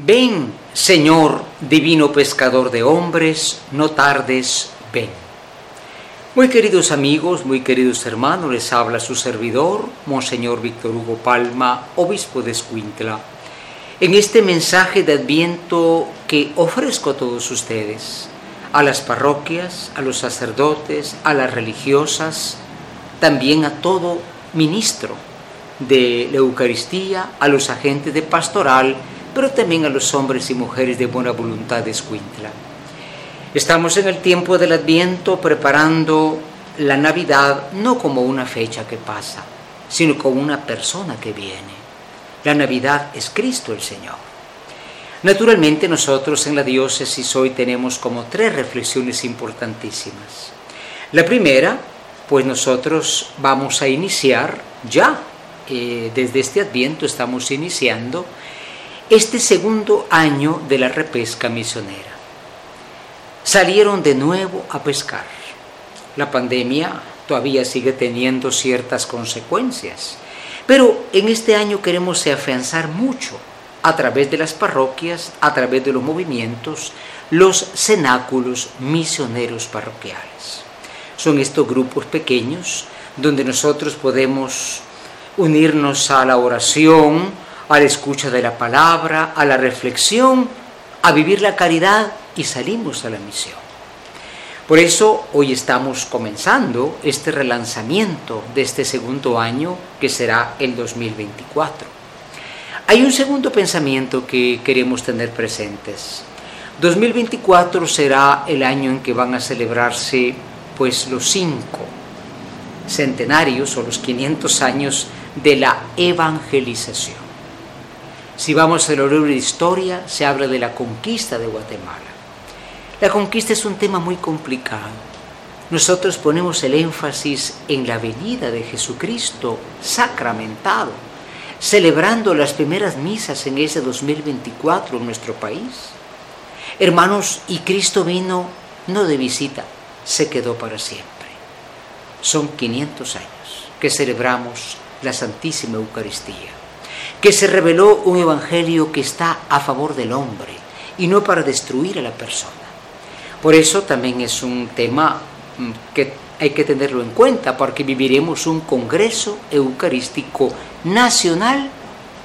Ven, Señor, divino pescador de hombres, no tardes, ven. Muy queridos amigos, muy queridos hermanos, les habla su servidor, Monseñor Víctor Hugo Palma, obispo de Escuintla, en este mensaje de Adviento que ofrezco a todos ustedes, a las parroquias, a los sacerdotes, a las religiosas, también a todo ministro de la Eucaristía, a los agentes de pastoral, pero también a los hombres y mujeres de buena voluntad de Escuintla. Estamos en el tiempo del Adviento preparando la Navidad no como una fecha que pasa, sino como una persona que viene. La Navidad es Cristo el Señor. Naturalmente nosotros en la diócesis hoy tenemos como tres reflexiones importantísimas. La primera, pues nosotros vamos a iniciar ya, eh, desde este adviento estamos iniciando este segundo año de la repesca misionera. Salieron de nuevo a pescar. La pandemia todavía sigue teniendo ciertas consecuencias, pero en este año queremos afianzar mucho a través de las parroquias, a través de los movimientos, los cenáculos misioneros parroquiales. Son estos grupos pequeños donde nosotros podemos unirnos a la oración, a la escucha de la palabra, a la reflexión, a vivir la caridad y salimos a la misión. Por eso hoy estamos comenzando este relanzamiento de este segundo año que será el 2024. Hay un segundo pensamiento que queremos tener presentes. 2024 será el año en que van a celebrarse pues los cinco centenarios o los 500 años de la evangelización. Si vamos al libro de historia, se habla de la conquista de Guatemala. La conquista es un tema muy complicado. Nosotros ponemos el énfasis en la venida de Jesucristo sacramentado, celebrando las primeras misas en ese 2024 en nuestro país. Hermanos, y Cristo vino no de visita, se quedó para siempre. Son 500 años que celebramos la Santísima Eucaristía que se reveló un evangelio que está a favor del hombre y no para destruir a la persona. Por eso también es un tema mm, que hay que tenerlo en cuenta, porque viviremos un congreso eucarístico nacional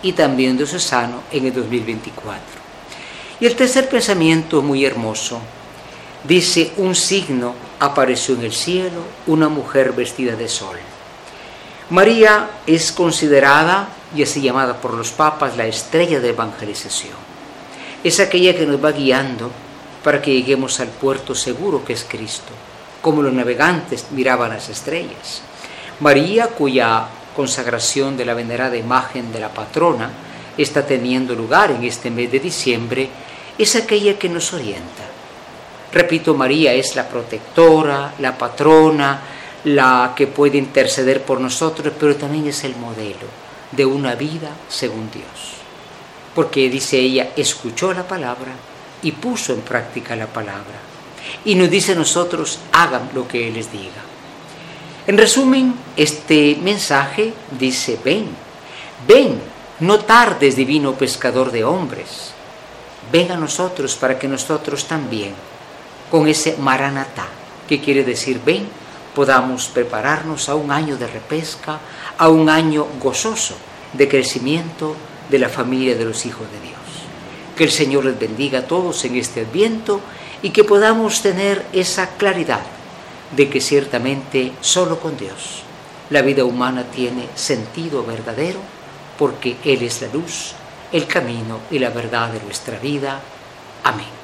y también diocesano en el 2024. Y el tercer pensamiento muy hermoso. Dice, un signo apareció en el cielo, una mujer vestida de sol. María es considerada y así llamada por los papas la estrella de evangelización. Es aquella que nos va guiando para que lleguemos al puerto seguro que es Cristo, como los navegantes miraban las estrellas. María, cuya consagración de la venerada imagen de la patrona está teniendo lugar en este mes de diciembre, es aquella que nos orienta. Repito, María es la protectora, la patrona, la que puede interceder por nosotros, pero también es el modelo de una vida según Dios. Porque dice ella, escuchó la palabra y puso en práctica la palabra. Y nos dice a nosotros, hagan lo que Él les diga. En resumen, este mensaje dice, ven, ven, no tardes, divino pescador de hombres. Ven a nosotros para que nosotros también, con ese maranatá, que quiere decir ven, podamos prepararnos a un año de repesca, a un año gozoso de crecimiento de la familia de los hijos de Dios. Que el Señor les bendiga a todos en este adviento y que podamos tener esa claridad de que ciertamente solo con Dios la vida humana tiene sentido verdadero porque Él es la luz, el camino y la verdad de nuestra vida. Amén.